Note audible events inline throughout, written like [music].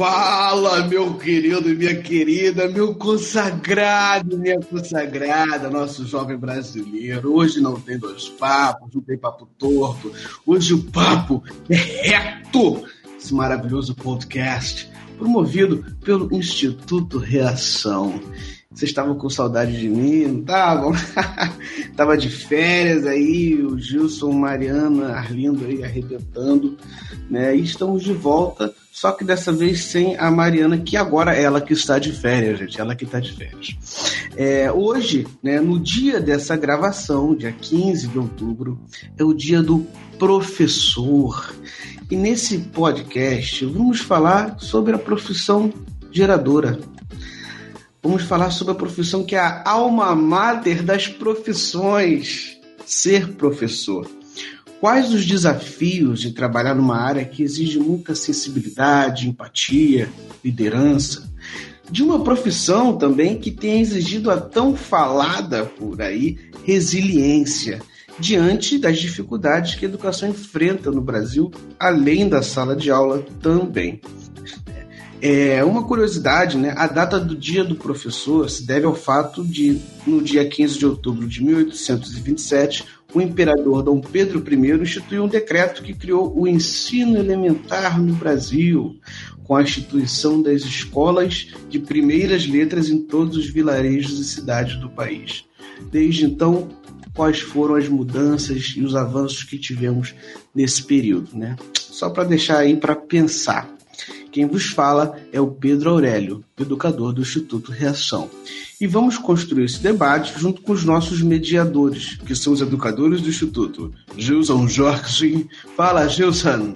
Fala, meu querido e minha querida, meu consagrado minha consagrada, nosso jovem brasileiro. Hoje não tem dois papos, não tem papo torto. Hoje o papo é reto. Esse maravilhoso podcast promovido pelo Instituto Reação. Vocês estavam com saudade de mim, não estavam? [laughs] Tava de férias aí, o Gilson, Mariana, Arlindo aí arrebentando, né? E estamos de volta, só que dessa vez sem a Mariana, que agora é ela que está de férias, gente, ela que está de férias. É, hoje, né, no dia dessa gravação, dia 15 de outubro, é o dia do professor. E nesse podcast vamos falar sobre a profissão geradora, vamos falar sobre a profissão que é a alma mater das profissões, ser professor. Quais os desafios de trabalhar numa área que exige muita sensibilidade, empatia, liderança? De uma profissão também que tem exigido a tão falada por aí resiliência diante das dificuldades que a educação enfrenta no Brasil, além da sala de aula também. É, uma curiosidade, né? A data do Dia do Professor se deve ao fato de, no dia 15 de outubro de 1827, o imperador Dom Pedro I instituiu um decreto que criou o ensino elementar no Brasil, com a instituição das escolas de primeiras letras em todos os vilarejos e cidades do país. Desde então, quais foram as mudanças e os avanços que tivemos nesse período, né? Só para deixar aí para pensar. Quem vos fala é o Pedro Aurélio, educador do Instituto Reação. E vamos construir esse debate junto com os nossos mediadores, que são os educadores do Instituto. Gilson Jorge. Fala, Gilson.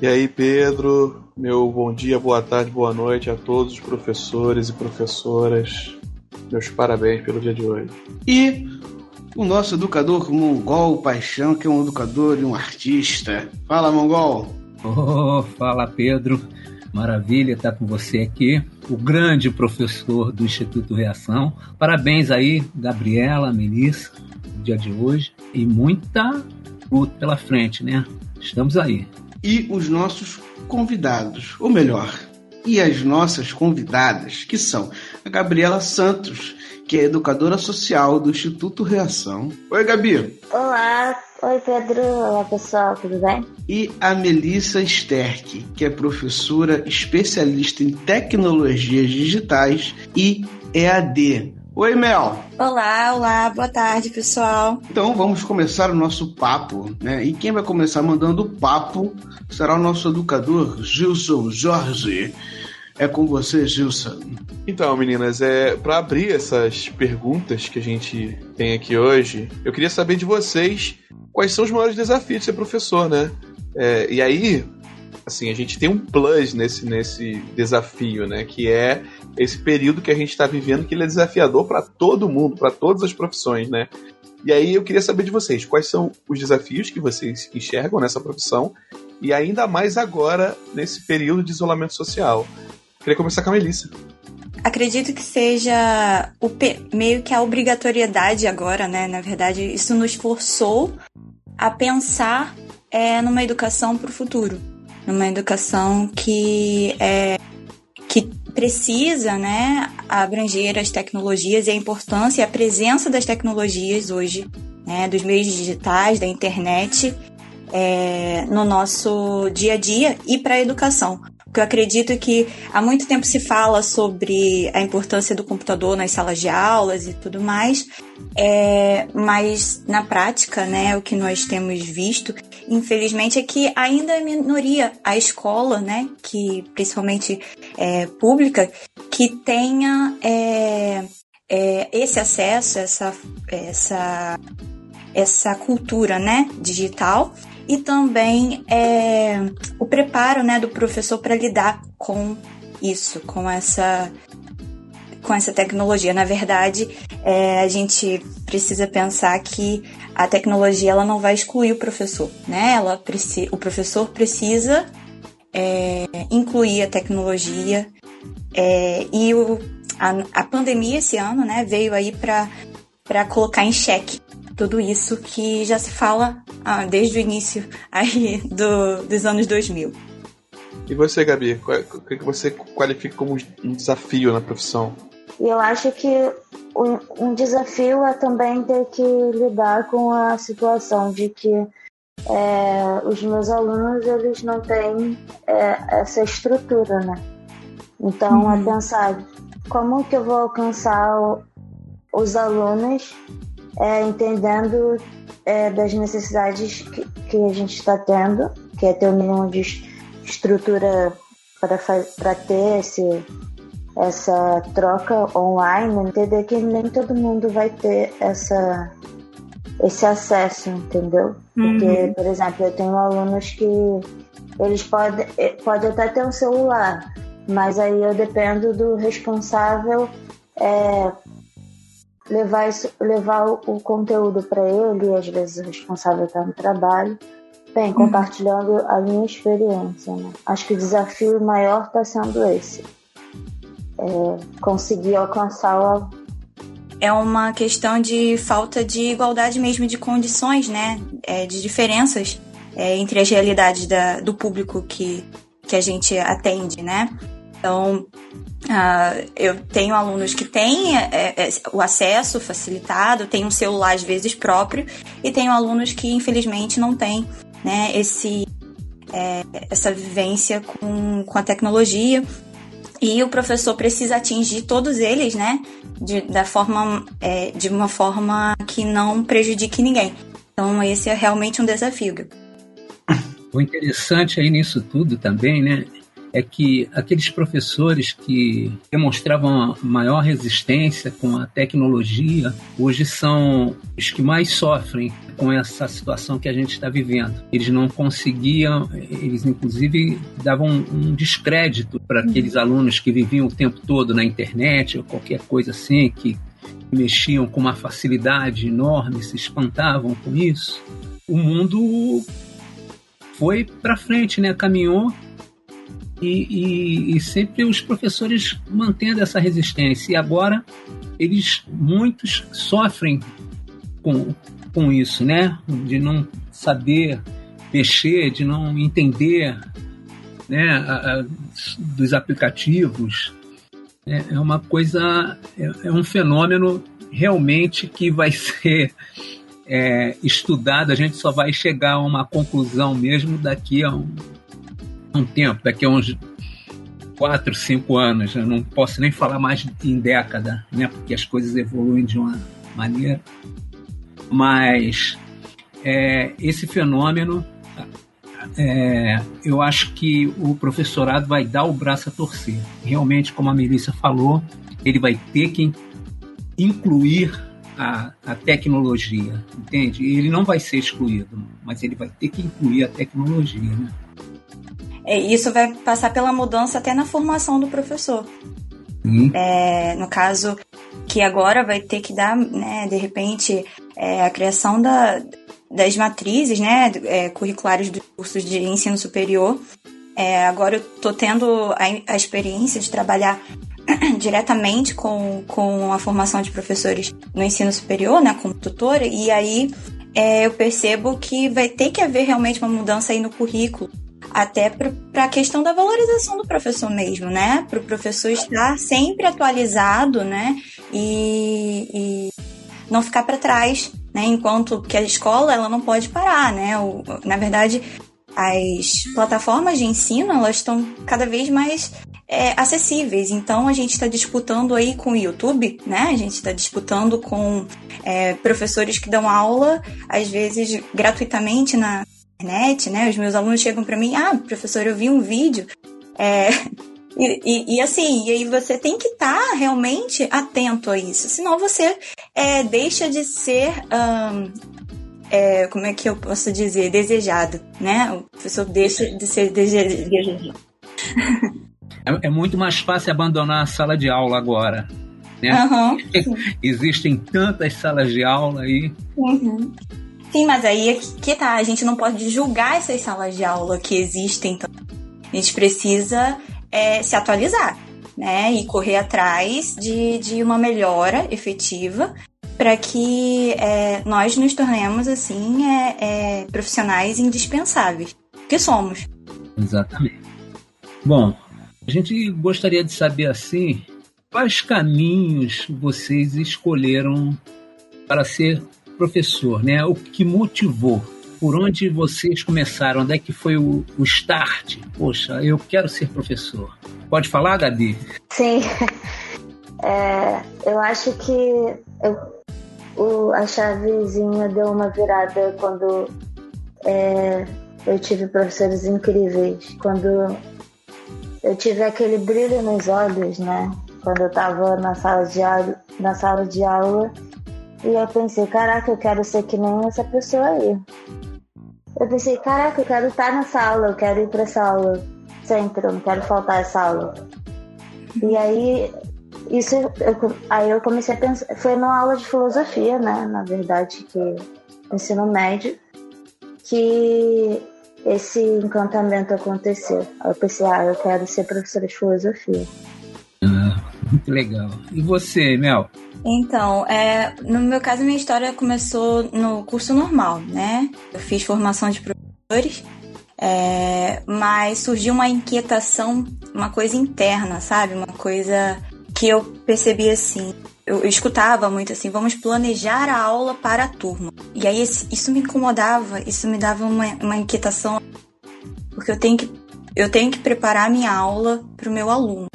E aí, Pedro? Meu bom dia, boa tarde, boa noite a todos os professores e professoras. Meus parabéns pelo dia de hoje. E o nosso educador Mongol Paixão, que é um educador e um artista. Fala, Mongol. Oh, fala Pedro, maravilha estar com você aqui, o grande professor do Instituto Reação. Parabéns aí, Gabriela, Melissa, no dia de hoje e muita luta pela frente, né? Estamos aí. E os nossos convidados, ou melhor, e as nossas convidadas, que são a Gabriela Santos, que é educadora social do Instituto Reação. Oi, Gabi. Olá, oi Pedro, olá pessoal, tudo bem? E a Melissa Sterck, que é professora especialista em tecnologias digitais e EAD. Oi, Mel. Olá, olá, boa tarde, pessoal. Então vamos começar o nosso papo, né? E quem vai começar mandando o papo será o nosso educador Gilson Jorge. É com você, Gilson. Então, meninas, é para abrir essas perguntas que a gente tem aqui hoje, eu queria saber de vocês quais são os maiores desafios de ser professor, né? É, e aí, assim, a gente tem um plus nesse, nesse desafio, né? Que é esse período que a gente está vivendo, que ele é desafiador para todo mundo, para todas as profissões, né? E aí eu queria saber de vocês, quais são os desafios que vocês enxergam nessa profissão e ainda mais agora nesse período de isolamento social. Queria começar com a Melissa. Acredito que seja o meio que a obrigatoriedade agora, né? Na verdade, isso nos forçou a pensar é, numa educação para o futuro, numa educação que é que precisa, né, abranger as tecnologias e a importância e a presença das tecnologias hoje, né, dos meios digitais, da internet, é, no nosso dia a dia e para a educação. Porque eu acredito que há muito tempo se fala sobre a importância do computador nas salas de aulas e tudo mais, é, mas na prática, né, o que nós temos visto, infelizmente, é que ainda é minoria a escola, né, que principalmente é, pública, que tenha é, é, esse acesso, essa, essa, essa cultura, né, digital e também é, o preparo né, do professor para lidar com isso, com essa com essa tecnologia. Na verdade, é, a gente precisa pensar que a tecnologia ela não vai excluir o professor, né? Ela o professor precisa é, incluir a tecnologia é, e o, a, a pandemia esse ano, né, veio aí para colocar em xeque tudo isso que já se fala ah, desde o início aí do, dos anos 2000. E você, Gabi, o que você qualifica como um desafio na profissão? Eu acho que um, um desafio é também ter que lidar com a situação de que é, os meus alunos eles não têm é, essa estrutura, né? Então é uhum. é pensar como que eu vou alcançar o, os alunos é, entendendo é, das necessidades que, que a gente está tendo, que é ter o mínimo de estrutura para ter esse, essa troca online, entender que nem todo mundo vai ter essa, esse acesso, entendeu? Porque, uhum. por exemplo, eu tenho alunos que eles podem pode até ter um celular, mas aí eu dependo do responsável é, levar, isso, levar o conteúdo para ele, e às vezes o responsável está no trabalho, bem, uhum. compartilhando a minha experiência. Né? Acho que o desafio maior está sendo esse. É, conseguir alcançar o é uma questão de falta de igualdade mesmo de condições, né? É, de diferenças é, entre as realidades da, do público que, que a gente atende, né? Então, uh, eu tenho alunos que têm é, é, o acesso facilitado, têm um celular às vezes próprio, e tenho alunos que infelizmente não têm né, esse, é, essa vivência com, com a tecnologia. E o professor precisa atingir todos eles, né? De, da forma, é, de uma forma que não prejudique ninguém. Então, esse é realmente um desafio. O interessante aí nisso tudo também, né? É que aqueles professores que demonstravam maior resistência com a tecnologia hoje são os que mais sofrem com essa situação que a gente está vivendo. Eles não conseguiam, eles inclusive davam um descrédito para aqueles alunos que viviam o tempo todo na internet ou qualquer coisa assim, que mexiam com uma facilidade enorme, se espantavam com isso. O mundo foi para frente, né? Caminhou e, e, e, sempre os professores mantendo essa resistência. E agora eles, muitos, sofrem com, com isso, né? De não saber mexer, de não entender né, a, a, dos aplicativos. É, é uma coisa, é, é, um fenômeno realmente que vai [laughs] ser é, estudado. A gente só vai chegar a uma conclusão mesmo daqui a um, um tempo, daqui a uns quatro, cinco anos. Eu não posso nem falar mais em década, né? Porque as coisas evoluem de uma maneira. Mas é, esse fenômeno, é, eu acho que o professorado vai dar o braço a torcer. Realmente, como a Melissa falou, ele vai ter que incluir a, a, tecnologia, entende? Ele não vai ser excluído, mas ele vai ter que incluir a tecnologia, né? É, isso vai passar pela mudança até na formação do professor. Hum. É, no caso, que agora vai ter que dar, né, de repente, é, a criação da, das matrizes né, é, curriculares dos cursos de ensino superior. É, agora eu estou tendo a, a experiência de trabalhar [clears throat] diretamente com, com a formação de professores no ensino superior, né, como tutora, e aí é, eu percebo que vai ter que haver realmente uma mudança aí no currículo até para a questão da valorização do professor mesmo, né? Para o professor estar sempre atualizado, né? E, e não ficar para trás, né? Enquanto que a escola ela não pode parar, né? O, na verdade, as plataformas de ensino elas estão cada vez mais é, acessíveis. Então a gente está disputando aí com o YouTube, né? A gente está disputando com é, professores que dão aula, às vezes gratuitamente na, internet, né? Os meus alunos chegam para mim, ah, professor, eu vi um vídeo. É, [laughs] e, e, e, assim, e aí você tem que estar tá realmente atento a isso, senão você é, deixa de ser, um, é, como é que eu posso dizer, desejado, né? O professor deixa de ser desejado. [laughs] É, é muito mais fácil abandonar a sala de aula agora. Né? Aham. [laughs] Existem tantas salas de aula aí. Uhum. Sim, mas aí é que, tá, a gente não pode julgar essas salas de aula que existem. Então, a gente precisa é, se atualizar, né? E correr atrás de, de uma melhora efetiva para que é, nós nos tornemos, assim, é, é, profissionais indispensáveis. Que somos. Exatamente. Bom, a gente gostaria de saber assim quais caminhos vocês escolheram para ser professor, né? O que motivou? Por onde vocês começaram? Onde é que foi o, o start? Poxa, eu quero ser professor. Pode falar, Gabi? Sim. [laughs] É, eu acho que eu, o, a chavezinha deu uma virada quando é, eu tive professores incríveis. Quando eu tive aquele brilho nos olhos, né? Quando eu estava na na sala de aula e eu pensei, caraca, eu quero ser que nem essa pessoa aí. Eu pensei, caraca, eu quero estar nessa aula, eu quero ir para essa aula sempre, eu não quero faltar essa aula. E aí, isso, eu, aí eu comecei a pensar, foi numa aula de filosofia, né, na verdade, que ensino médio, que esse encantamento aconteceu. Eu pensei, ah, eu quero ser professora de filosofia. Ah, muito legal. E você, Mel? Então, é, no meu caso, minha história começou no curso normal, né? Eu fiz formação de professores, é, mas surgiu uma inquietação, uma coisa interna, sabe? Uma coisa que eu percebi assim. Eu, eu escutava muito assim, vamos planejar a aula para a turma. E aí isso me incomodava, isso me dava uma, uma inquietação, porque eu tenho que, eu tenho que preparar minha aula para o meu aluno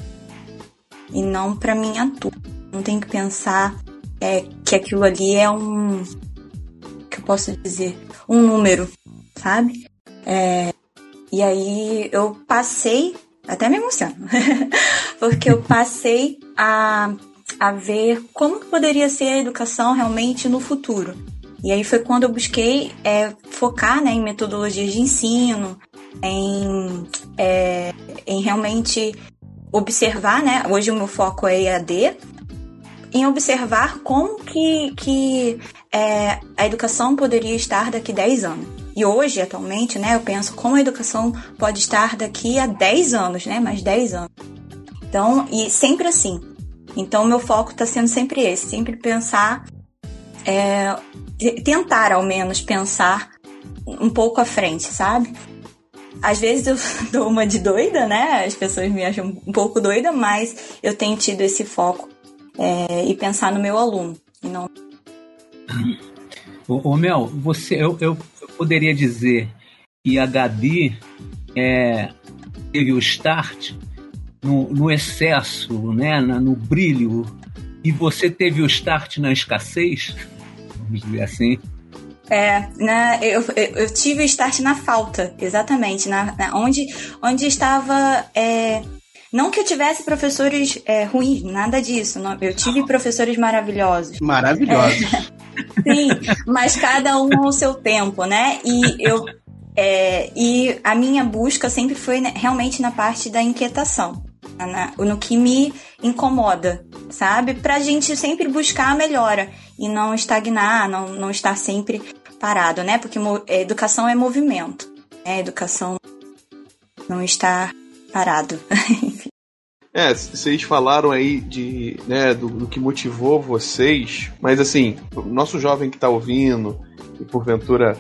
e não para minha turma. Não tenho que pensar é, que aquilo ali é um. que eu posso dizer? Um número, sabe? É, e aí eu passei, até me emociono, [laughs] porque eu passei a, a ver como poderia ser a educação realmente no futuro. E aí foi quando eu busquei é, focar né, em metodologias de ensino, em, é, em realmente observar, né? Hoje o meu foco é EAD, em observar como que, que é, a educação poderia estar daqui 10 anos. E hoje, atualmente, né, eu penso como a educação pode estar daqui a 10 anos, né? Mais 10 anos. Então, e sempre assim. Então, meu foco está sendo sempre esse, sempre pensar, é, te- tentar ao menos pensar um pouco à frente, sabe? Às vezes eu [laughs] dou uma de doida, né? As pessoas me acham um pouco doida, mas eu tenho tido esse foco é, e pensar no meu aluno. E não Ô, ô, Mel, você, eu, eu, eu poderia dizer que a Gabi é, teve o start no, no excesso, né, na- no brilho, e você teve o start na escassez, vamos dizer assim. É, né, eu, eu, eu tive o start na falta, exatamente, na, na- onde, onde estava. é, não que eu tivesse professores é, ruins, nada disso. não, eu tive professores maravilhosos. Maravilhoso. [laughs] Sim, mas cada um ao seu tempo, né? E eu. é, e a minha busca sempre foi né, realmente na parte da inquietação, na- no que me incomoda, sabe? Pra gente sempre buscar a melhora e não estagnar, não, não estar sempre parado, né? Porque é, educação é movimento, né? Educação não está parado. [laughs] É, vocês falaram aí de, né, do, do que motivou vocês, mas assim, o nosso jovem que tá ouvindo e porventura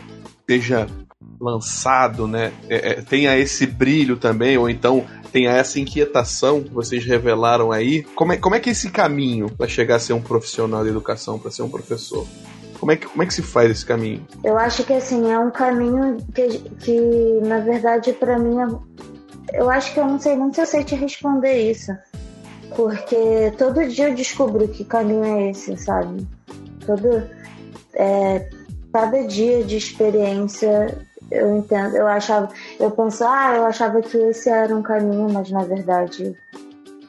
seja lançado, né, é, é, tenha esse brilho também, ou então tenha essa inquietação que vocês revelaram aí, como é, como é que é esse caminho para chegar a ser um profissional de educação, para ser um professor? Como é, que, como é que se faz esse caminho? Eu acho que assim, é um caminho que, que na verdade, pra mim, é- eu acho que eu não sei nem se eu sei te responder isso. Porque todo dia eu descubro que caminho é esse, sabe? Todo. é, cada dia de experiência eu entendo. Eu achava. Eu penso, ah, eu achava que esse era um caminho, mas na verdade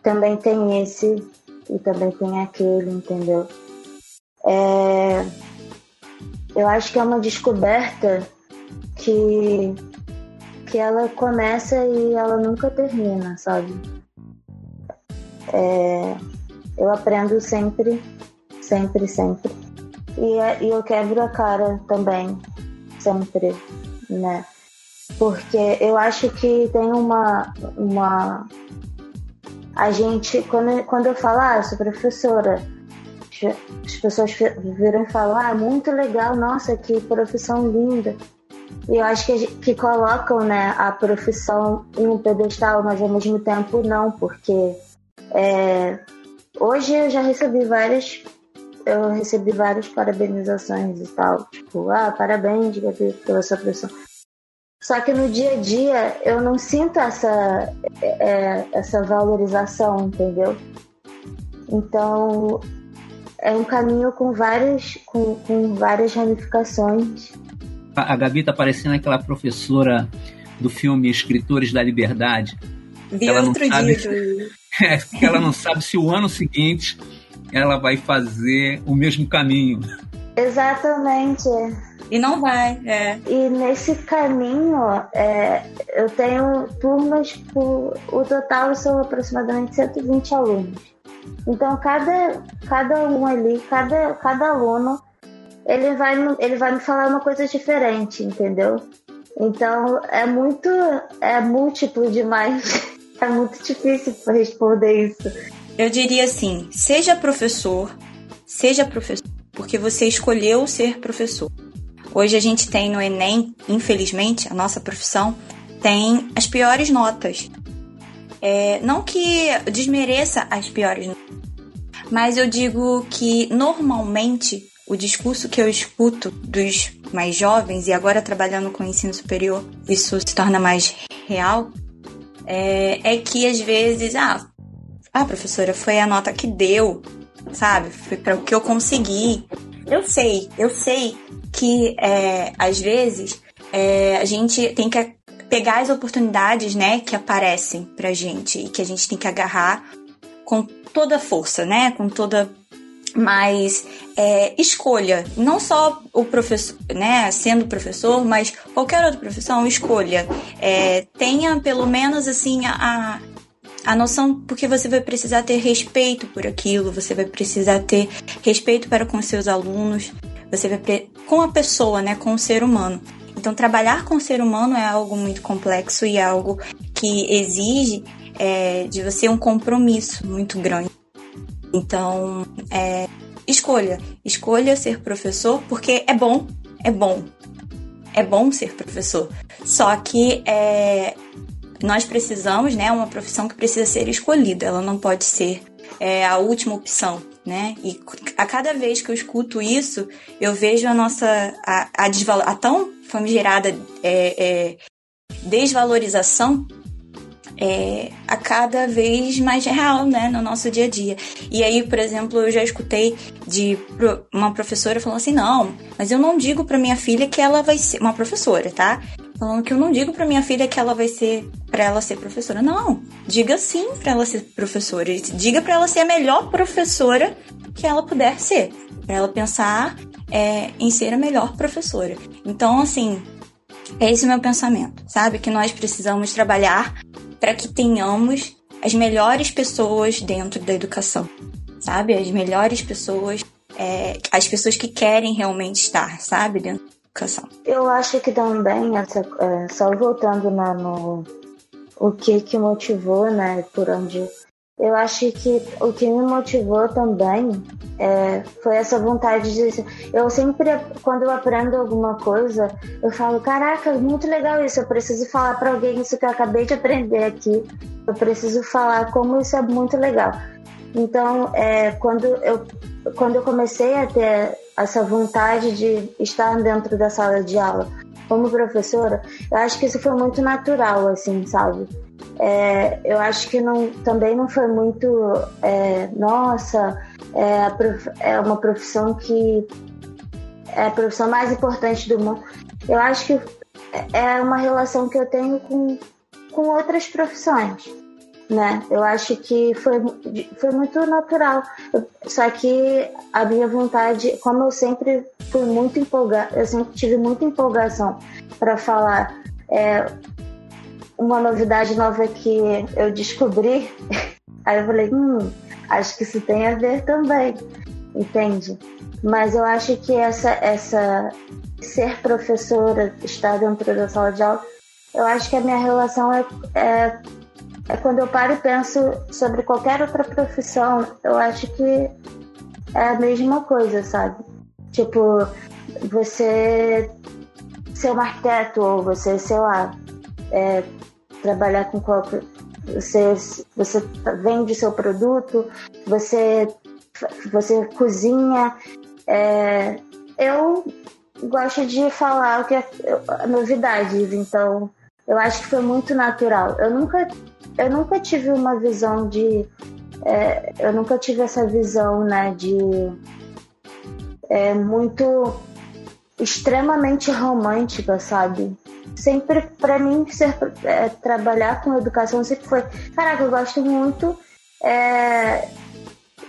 também tem esse e também tem aquele, entendeu? É, eu acho que é uma descoberta que que ela começa e ela nunca termina, sabe? É, eu aprendo sempre, sempre, sempre. E, é, e eu quebro a cara também, sempre, né? Porque eu acho que tem uma. uma a gente, quando, quando eu falo, ah, sou professora, as pessoas viram falar, ah, muito legal, nossa, que profissão linda. E eu acho que, que colocam né, a profissão em um pedestal, mas ao mesmo tempo não, porque é, hoje eu já recebi várias eu recebi várias parabenizações e tal, tipo, ah, parabéns, Gabi, pela sua profissão. Só que no dia a dia eu não sinto essa, é, essa valorização, entendeu? Então é um caminho com várias, com, com várias ramificações. A, Gabi tá parecendo aquela professora do filme Escritores da Liberdade. Vi ela não outro sabe, dia. [laughs] é, que ela não sabe se o ano seguinte ela vai fazer o mesmo caminho. Exatamente. E não vai, é. E nesse caminho, é, eu tenho turmas, por, o total são aproximadamente 120 alunos. Então, cada, cada um ali, cada, cada aluno, ele vai, ele vai me falar uma coisa diferente, entendeu? Então, é muito, é múltiplo demais. [laughs] É muito difícil responder isso. Eu diria assim: seja professor, seja professor, porque você escolheu ser professor. Hoje a gente tem no Enem, infelizmente, a nossa profissão tem as piores notas. É, não que desmereça as piores notas, mas eu digo que normalmente o discurso que eu escuto dos mais jovens, e agora trabalhando com o ensino superior, isso se torna mais real, é, é que às vezes, ah, ah, professora, foi a nota que deu, sabe? Foi para o que eu consegui. Eu sei, eu sei que é, às vezes é, a gente tem que pegar as oportunidades, né, que aparecem pra gente e que a gente tem que agarrar com toda a força, né, com toda mas é, escolha, não só o professor, né, sendo professor, mas qualquer outra profissão, escolha. É, tenha pelo menos assim a, a noção, porque você vai precisar ter respeito por aquilo, você vai precisar ter respeito para com seus alunos, você vai com a pessoa, né, com o ser humano. Então, trabalhar com o ser humano é algo muito complexo e é algo que exige é, de você um compromisso muito grande. Então, é, escolha, escolha ser professor porque é bom, é bom, é bom ser professor. Só que é, nós precisamos, né, uma profissão que precisa ser escolhida, ela não pode ser é, a última opção né? E a cada vez que eu escuto isso, eu vejo a nossa a, a, a tão famigerada é, é, desvalorização é, a cada vez mais real, né, no nosso dia a dia. E aí, por exemplo, eu já escutei de uma professora falando assim, não, mas eu não digo para minha filha que ela vai ser uma professora, tá? Falando que eu não digo para minha filha que ela vai ser para ela ser professora. Não, diga sim para ela ser professora. Diga para ela ser a melhor professora que ela puder ser, para ela pensar é, em ser a melhor professora. Então, assim, é esse o meu pensamento, sabe? Que nós precisamos trabalhar para que tenhamos as melhores pessoas dentro da educação, sabe? As melhores pessoas, é, as pessoas que querem realmente estar, sabe? Dentro da educação. Eu acho que também, essa, é, só voltando né, no o que que motivou, né, por onde eu acho que o que me motivou também é, foi essa vontade de. Eu sempre, quando eu aprendo alguma coisa, eu falo: caraca, muito legal isso. Eu preciso falar para alguém isso que eu acabei de aprender aqui. Eu preciso falar como isso é muito legal. Então, é, quando, eu, quando eu comecei a ter essa vontade de estar dentro da sala de aula como professora, eu acho que isso foi muito natural, assim, sabe? É, eu acho que não, também não foi muito, é, nossa, é, prof, é, uma profissão que é a profissão mais importante do mundo. Eu acho que é uma relação que eu tenho com, com outras profissões, né? Eu acho que foi, foi muito natural. Só que a minha vontade, como eu sempre fui muito empolgada, eu sempre tive muita empolgação para falar é, uma novidade nova que eu descobri [laughs] Aí eu falei, hum, acho que isso tem a ver também, entende? Mas eu acho que essa, essa ser professora, estar dentro da sala de aula, eu acho que a minha relação é, é, é quando eu paro e penso sobre qualquer outra profissão, eu acho que é a mesma coisa, sabe? Tipo, você ser um arquiteto ou você, sei lá, é, trabalhar com qualquer. Você, você vende seu produto, você, você cozinha. É, eu gosto de falar o que é novidades, então eu acho que foi muito natural. Eu nunca, eu nunca tive uma visão de. É, eu nunca tive essa visão, né, de. É, muito extremamente romântica, sabe? Sempre, para mim, ser, é, trabalhar com educação sempre foi. Caraca, eu gosto muito. É,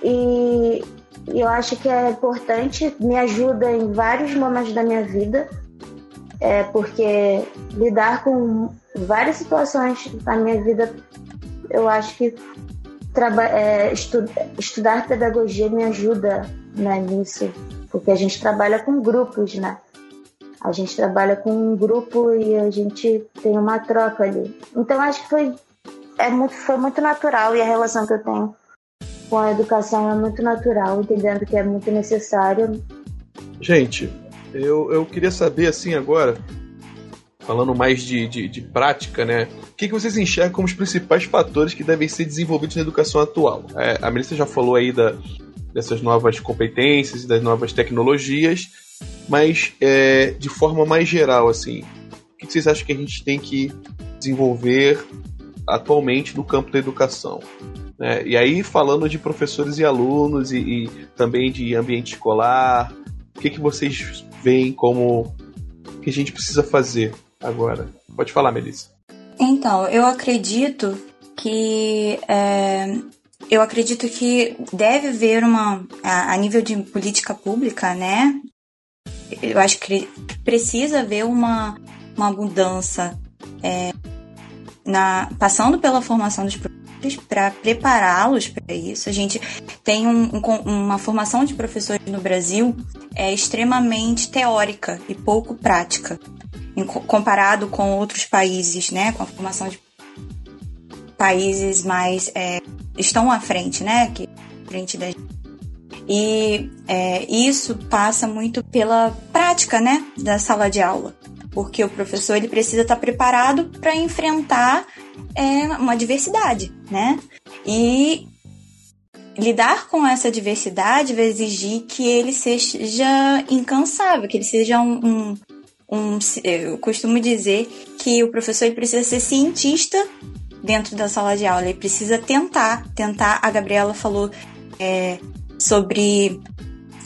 e, eu acho que é importante, me ajuda em vários momentos da minha vida, é, porque lidar com várias situações da minha vida, eu acho que é, estu, estudar pedagogia me ajuda né, nisso, porque a gente trabalha com grupos, né? A gente trabalha com um grupo e a gente tem uma troca ali. Então acho que foi, é muito, foi muito natural e a relação que eu tenho com a educação é muito natural, entendendo que é muito necessário. Gente, eu, eu queria saber assim agora, falando mais de, de, de prática, né? O que, que vocês enxergam como os principais fatores que devem ser desenvolvidos na educação atual? É, a Melissa já falou aí da, dessas novas competências, das novas tecnologias, mas é, de forma mais geral, assim, o que vocês acham que a gente tem que desenvolver atualmente no campo da educação? Né? E aí, falando de professores e alunos e, e também de ambiente escolar, o que, que vocês veem como que a gente precisa fazer agora? Pode falar, Melissa. Então, eu acredito que é, eu acredito que deve haver uma a, a, nível de política pública, né? Eu acho que precisa haver uma, uma mudança é, na passando pela formação dos professores para prepará-los para isso. A gente tem um, um, uma formação de professores no Brasil é extremamente teórica e pouco prática, em, comparado com outros países, né? Com a formação de países mais é, estão à frente, né? Que frente da e é, isso passa muito pela prática, né, da sala de aula, porque o professor ele precisa estar preparado para enfrentar é, uma diversidade, né? E lidar com essa diversidade vai exigir que ele seja incansável, que ele seja um, um, um eu costumo dizer que o professor ele precisa ser cientista dentro da sala de aula, ele precisa tentar, tentar. A Gabriela falou é, sobre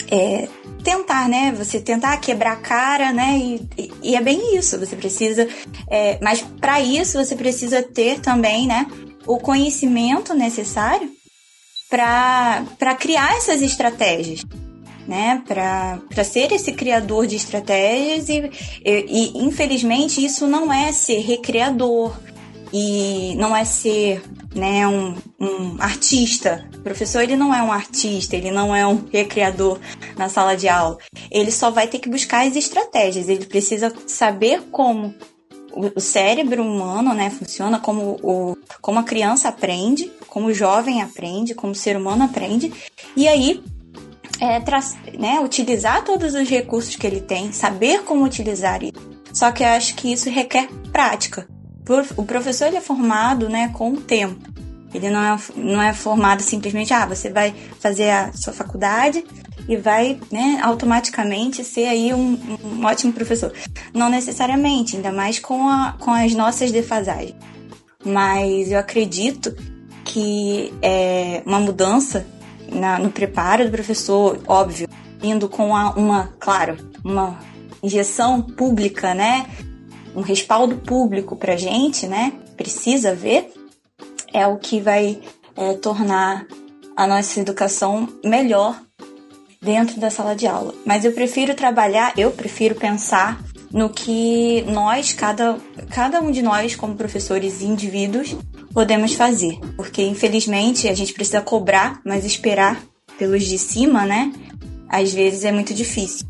é, tentar, né? Você tentar quebrar a cara, né? E, e, e é bem isso. Você precisa, é, mas para isso você precisa ter também, né? O conhecimento necessário para criar essas estratégias, né? Para ser esse criador de estratégias e, e, e infelizmente isso não é ser recreador e não é ser né, um, um artista. O professor ele não é um artista, ele não é um recreador na sala de aula. Ele só vai ter que buscar as estratégias. Ele precisa saber como o cérebro humano né, funciona, como, o, como a criança aprende, como o jovem aprende, como o ser humano aprende. E aí é, né, utilizar todos os recursos que ele tem, saber como utilizar isso. Só que eu acho que isso requer prática o professor ele é formado né, com o tempo. Ele não é, não é formado simplesmente, ah, você vai fazer a sua faculdade e vai né, automaticamente ser aí um, um ótimo professor. Não necessariamente, ainda mais com, a, com as nossas defasagens. Mas eu acredito que é uma mudança na, no preparo do professor, óbvio, indo com a, uma, claro, uma injeção pública, né, um respaldo público para a gente, né? Precisa ver, é o que vai é, tornar a nossa educação melhor dentro da sala de aula. Mas eu prefiro trabalhar, eu prefiro pensar no que nós, cada, cada um de nós, como professores e indivíduos, podemos fazer. Porque, infelizmente, a gente precisa cobrar, mas esperar pelos de cima, né? Às vezes é muito difícil.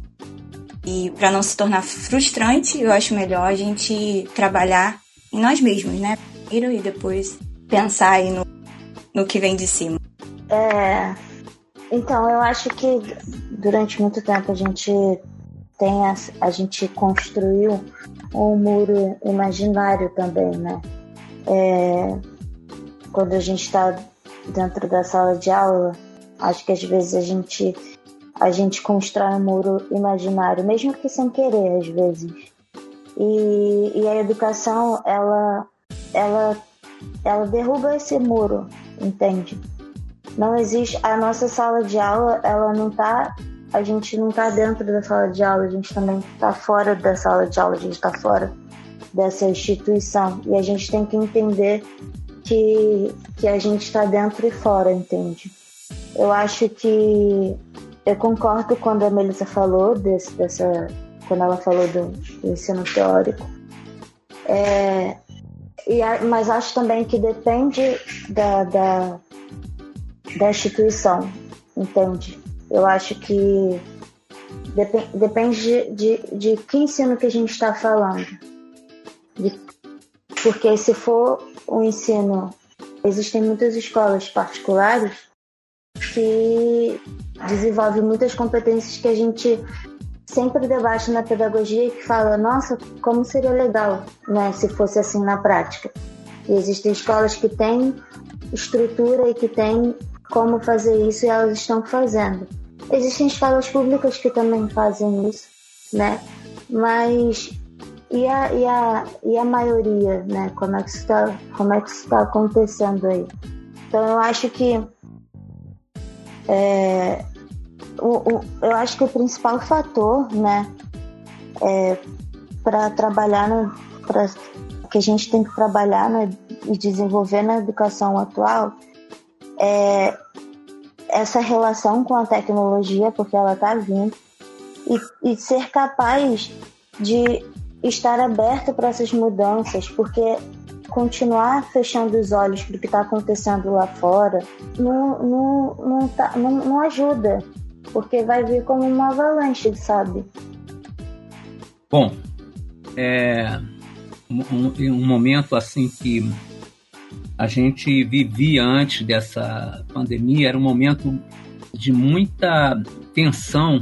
E para não se tornar frustrante, eu acho melhor a gente trabalhar em nós mesmos, né? E depois pensar aí no, no que vem de cima. É, então, eu acho que durante muito tempo a gente tem a, a gente construiu um muro imaginário também, né? É, quando a gente está dentro da sala de aula, acho que às vezes a gente a gente constrói um muro imaginário, mesmo que sem querer às vezes. E, e a educação ela ela ela derruba esse muro, entende? Não existe a nossa sala de aula, ela não tá a gente não tá dentro da sala de aula, a gente também tá fora da sala de aula, a gente tá fora dessa instituição e a gente tem que entender que que a gente está dentro e fora, entende? Eu acho que eu concordo quando a Melissa falou desse, dessa quando ela falou do, do ensino teórico. É, e, mas acho também que depende da, da, da instituição, entende? Eu acho que depend, depende de, de, de que ensino que a gente está falando. De, porque se for um ensino. Existem muitas escolas particulares que desenvolvem muitas competências que a gente sempre debate na pedagogia que fala, nossa, como seria legal, né, se fosse assim na prática. E existem escolas que têm estrutura e que têm como fazer isso e elas estão fazendo. Existem escolas públicas que também fazem isso, né? Mas e a, e a, e a maioria, né? Como é que está como é que está acontecendo aí? Então eu acho que é, o, o, eu acho que o principal fator, né, é, para trabalhar no, pra, que a gente tem que trabalhar e desenvolver na educação atual é essa relação com a tecnologia, porque ela está vindo, e, e ser capaz de estar aberto para essas mudanças, porque continuar fechando os olhos para o que está acontecendo lá fora não, não, não, tá, não, não ajuda porque vai vir como uma avalanche, sabe? Bom, é um, um momento assim que a gente vivia antes dessa pandemia era um momento de muita tensão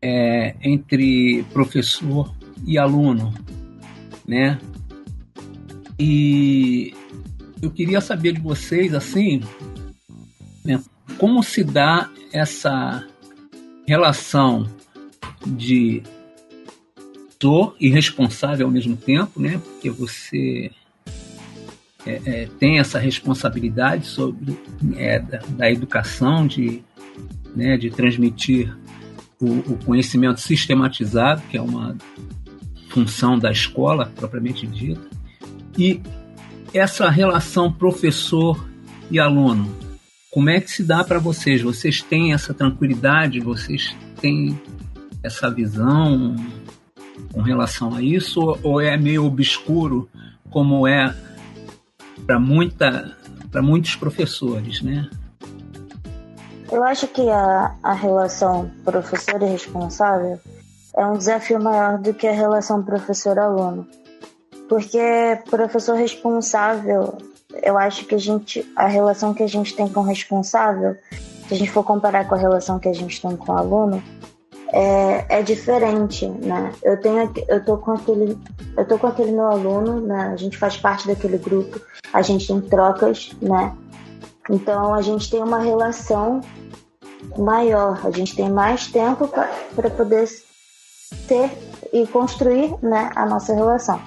é, entre professor e aluno, né? E eu queria saber de vocês assim, né, como se dá essa relação de dor e responsável ao mesmo tempo, né? Porque você é, é, tem essa responsabilidade sobre é, da, da, educação, de, né, de transmitir o, o, conhecimento sistematizado, que é uma função da escola propriamente dita, e essa relação professor e aluno como é que se dá para vocês? Vocês têm essa tranquilidade? Vocês têm essa visão com relação a isso? Ou é meio obscuro, como é para muita, para muitos professores, né? Eu acho que a, a relação professor e responsável é um desafio maior do que a relação professor-aluno. Porque professor responsável eu acho que a gente, a relação que a gente tem com o responsável, se a gente for comparar com a relação que a gente tem com o aluno, é, é diferente, né? Eu tenho, eu tô com aquele, eu tô com aquele meu aluno, né? A gente faz parte daquele grupo, a gente tem trocas, né? Então a gente tem uma relação maior, a gente tem mais tempo para poder ter e construir, né, a nossa relação.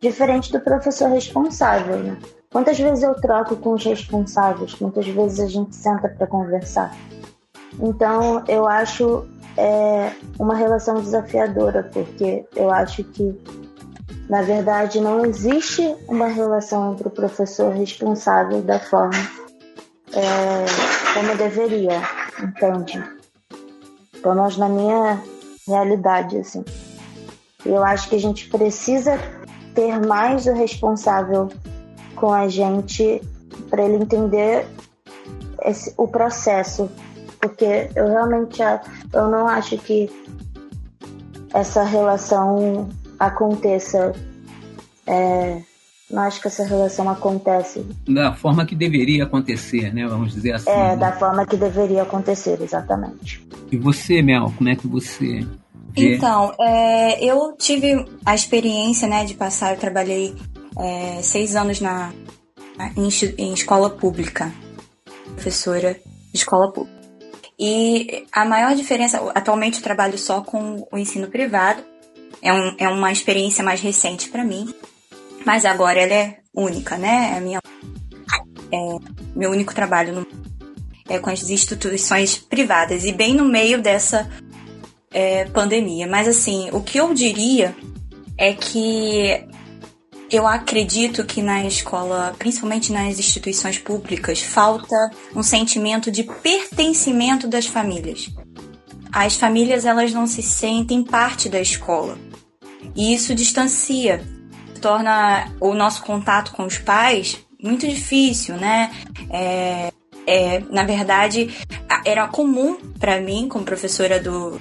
Diferente do professor responsável, né? Quantas vezes eu troco com os responsáveis? Quantas vezes a gente senta para conversar? Então, eu acho é, uma relação desafiadora, porque eu acho que, na verdade, não existe uma relação entre o professor responsável da forma é, como deveria, entende? Pelo menos na minha realidade, assim. Eu acho que a gente precisa ter mais o responsável com a gente para ele entender esse, o processo, porque eu realmente eu não acho que essa relação aconteça. É, não acho que essa relação acontece. Da forma que deveria acontecer, né? Vamos dizer assim. É, né? da forma que deveria acontecer, exatamente. E você, Mel, como é que você. Vê? Então, é, eu tive a experiência né, de passar, eu trabalhei é, seis anos na, em, em escola pública, professora de escola pública. E a maior diferença, atualmente eu trabalho só com o ensino privado, é, um, é uma experiência mais recente para mim, mas agora ela é única, né? É minha, é, meu único trabalho no, é com as instituições privadas e bem no meio dessa é, pandemia. Mas assim, o que eu diria é que eu acredito que na escola, principalmente nas instituições públicas, falta um sentimento de pertencimento das famílias. As famílias elas não se sentem parte da escola. E isso distancia, torna o nosso contato com os pais muito difícil, né? É, é, na verdade, era comum para mim, como professora do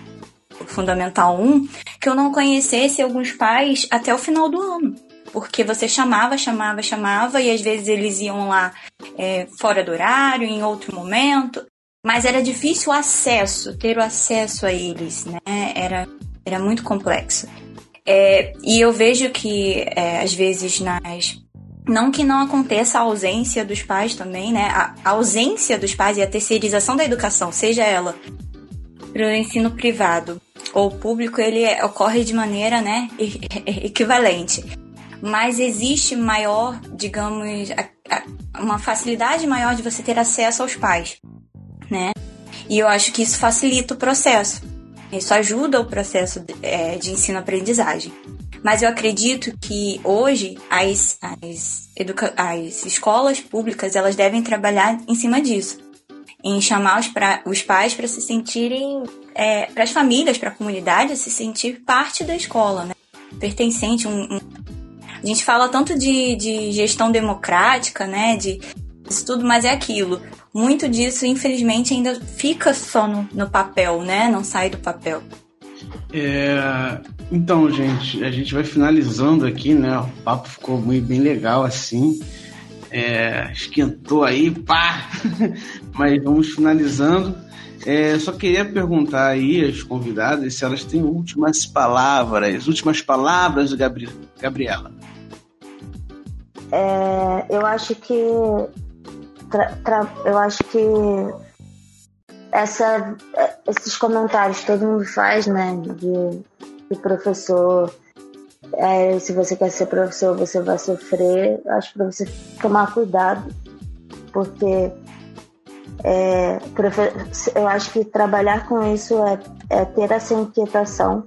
Fundamental 1, que eu não conhecesse alguns pais até o final do ano porque você chamava, chamava, chamava, e às vezes eles iam lá é, fora do horário, em outro momento, mas era difícil o acesso, ter o acesso a eles, né? Era, era muito complexo. É, e eu vejo que, é, às vezes, nas. Não que não aconteça a ausência dos pais também, né? A, a ausência dos pais e a terceirização da educação, seja ela para o ensino privado ou público, ele ocorre de maneira né, [laughs] equivalente mas existe maior, digamos, a, a, uma facilidade maior de você ter acesso aos pais, né? E eu acho que isso facilita o processo. Isso ajuda o processo de, é, de ensino-aprendizagem. Mas eu acredito que hoje as, as, educa as escolas públicas elas devem trabalhar em cima disso. Em chamar os, pra, os pais para se sentirem, é, para as famílias, para a comunidade, se sentir parte da escola, né? Pertencente, um, um a gente fala tanto de, de gestão democrática, né? De isso tudo, mas é aquilo. Muito disso, infelizmente, ainda fica só no, no papel, né? Não sai do papel. É, então, gente, a gente vai finalizando aqui, né? O papo ficou muito bem legal assim. É, esquentou aí, pá! [laughs] Mas vamos finalizando. É, só queria perguntar aí às convidadas se elas têm últimas palavras, últimas palavras, Gabri Gabriela. É, eu acho que eu acho que essa, esses comentários que todo mundo faz, né, de, de professor, é, se você quer ser professor, você vai sofrer. Acho para você tomar cuidado, porque é, eu acho que trabalhar com isso é, é ter essa inquietação.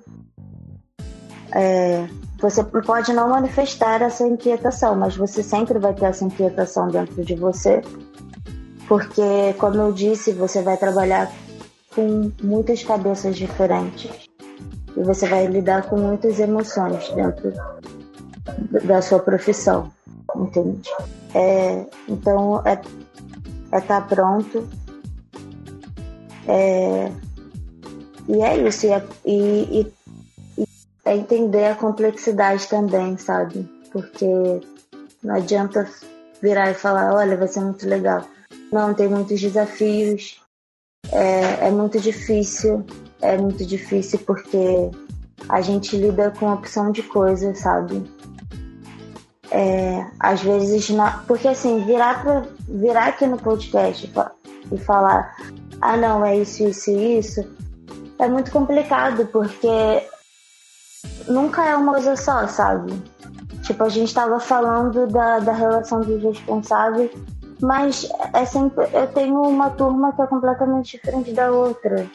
Você pode não manifestar essa inquietação, mas você sempre vai ter essa inquietação dentro de você, porque, como eu disse, você vai trabalhar com muitas cabeças diferentes e você vai lidar com muitas emoções dentro da sua profissão, entende? É, então, é é estar tá pronto. É, e é isso, e, é, e, e, é entender a complexidade também, sabe? Porque não adianta virar e falar, olha, vai ser muito legal. Não, tem muitos desafios, é, é muito difícil, é muito difícil porque a gente lida com opção de coisas, sabe? É, às vezes, na, porque assim, virar, pra, virar aqui no podcast e falar, ah não, é isso, isso isso, é muito complicado, porque nunca é uma coisa só, sabe? Tipo, a gente estava falando da, da relação dos responsáveis, mas é sempre, eu tenho uma turma que é completamente diferente da outra,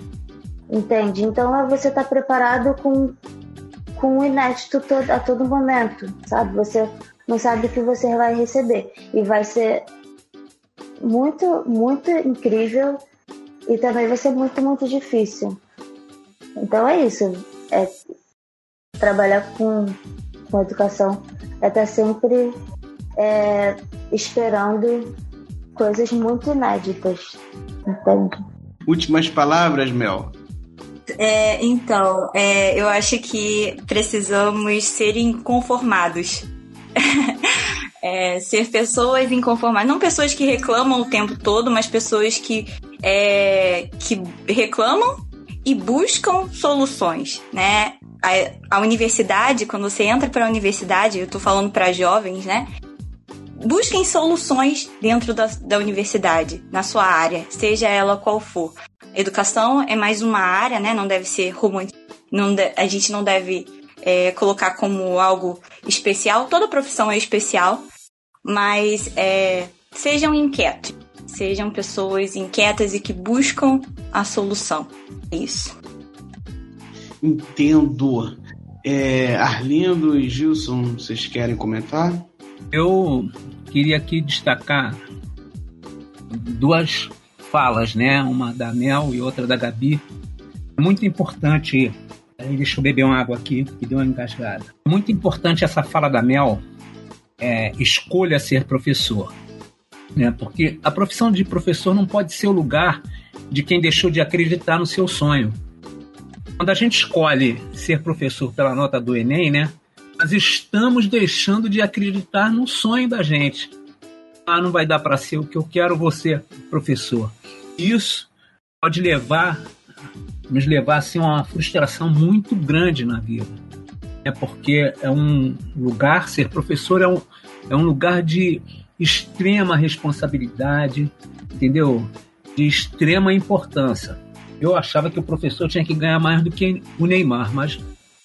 entende? Então é você estar tá preparado com, com o inédito todo, a todo momento, sabe? Você não sabe o que você vai receber. E vai ser muito, muito incrível e também vai ser muito, muito difícil. Então é isso. É trabalhar com, com educação é estar sempre é, esperando coisas muito inéditas, entende? Últimas palavras, Mel. É, então, é, eu acho que precisamos ser inconformados. [laughs] é, ser pessoas inconformadas. Não pessoas que reclamam o tempo todo, mas pessoas que, é, que reclamam e buscam soluções, né? A, a universidade, quando você entra para a universidade, eu estou falando para jovens, né? Busquem soluções dentro da, da universidade, na sua área, seja ela qual for. Educação é mais uma área, né? Não deve ser romântico. Não de, a gente não deve é, colocar como algo especial. Toda profissão é especial, mas é, sejam inquietos. Sejam pessoas inquietas e que buscam a solução. É isso. Entendo. É, Arlindo e Gilson, vocês querem comentar? Eu queria aqui destacar duas falas, né? Uma da Mel e outra da Gabi. É muito importante. Deixa eu beber uma água aqui, que deu uma engasgada. Muito importante essa fala da Mel. É, escolha ser professor. Né? Porque a profissão de professor não pode ser o lugar de quem deixou de acreditar no seu sonho. Quando a gente escolhe ser professor pela nota do Enem, né? Nós estamos deixando de acreditar no sonho da gente. Ah, não vai dar para ser o que eu quero você, professor. Isso pode levar nos levar assim, a uma frustração muito grande na vida. É porque é um lugar, ser professor é um, é um lugar de extrema responsabilidade, entendeu? De extrema importância. Eu achava que o professor tinha que ganhar mais do que o Neymar, mas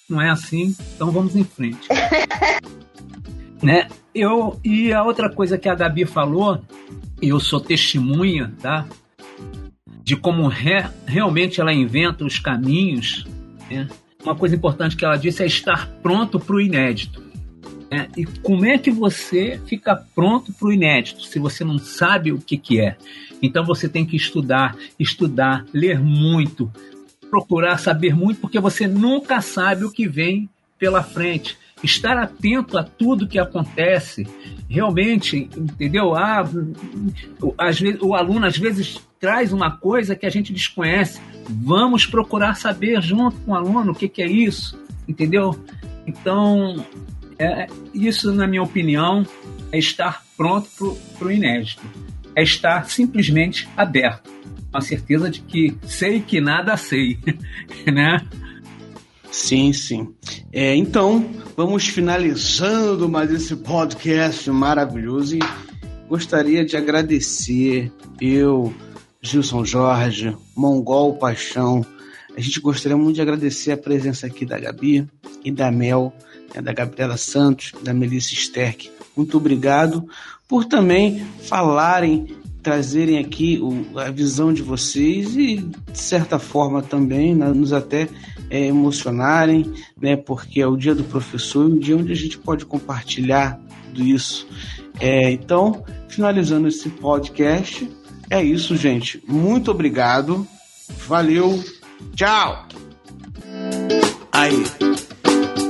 não é assim, então vamos em frente. [laughs] né? Eu, e a outra coisa que a Gabi falou, eu sou testemunha, tá? De como re, realmente ela inventa os caminhos. Né? Uma coisa importante que ela disse é estar pronto para o inédito. Né? E como é que você fica pronto para o inédito se você não sabe o que, que é? Então você tem que estudar, estudar, ler muito, procurar saber muito, porque você nunca sabe o que vem pela frente. Estar atento a tudo que acontece, realmente, entendeu? Ah, às vezes, o aluno às vezes traz uma coisa que a gente desconhece. Vamos procurar saber junto com o aluno o que, que é isso, entendeu? Então, é, isso, na minha opinião, é estar pronto para o inédito. É estar simplesmente aberto. Com a certeza de que sei que nada sei, [laughs] né? Sim, sim. É, então, vamos finalizando mais esse podcast maravilhoso e gostaria de agradecer eu, Gilson Jorge, Mongol Paixão. A gente gostaria muito de agradecer a presença aqui da Gabi e da Mel é da Gabriela Santos, da Melissa Sterck. Muito obrigado por também falarem, trazerem aqui o, a visão de vocês e, de certa forma, também né, nos até é, emocionarem, né, porque é o dia do professor e um dia onde a gente pode compartilhar tudo isso. É, então, finalizando esse podcast, é isso, gente. Muito obrigado. Valeu. Tchau. Aí.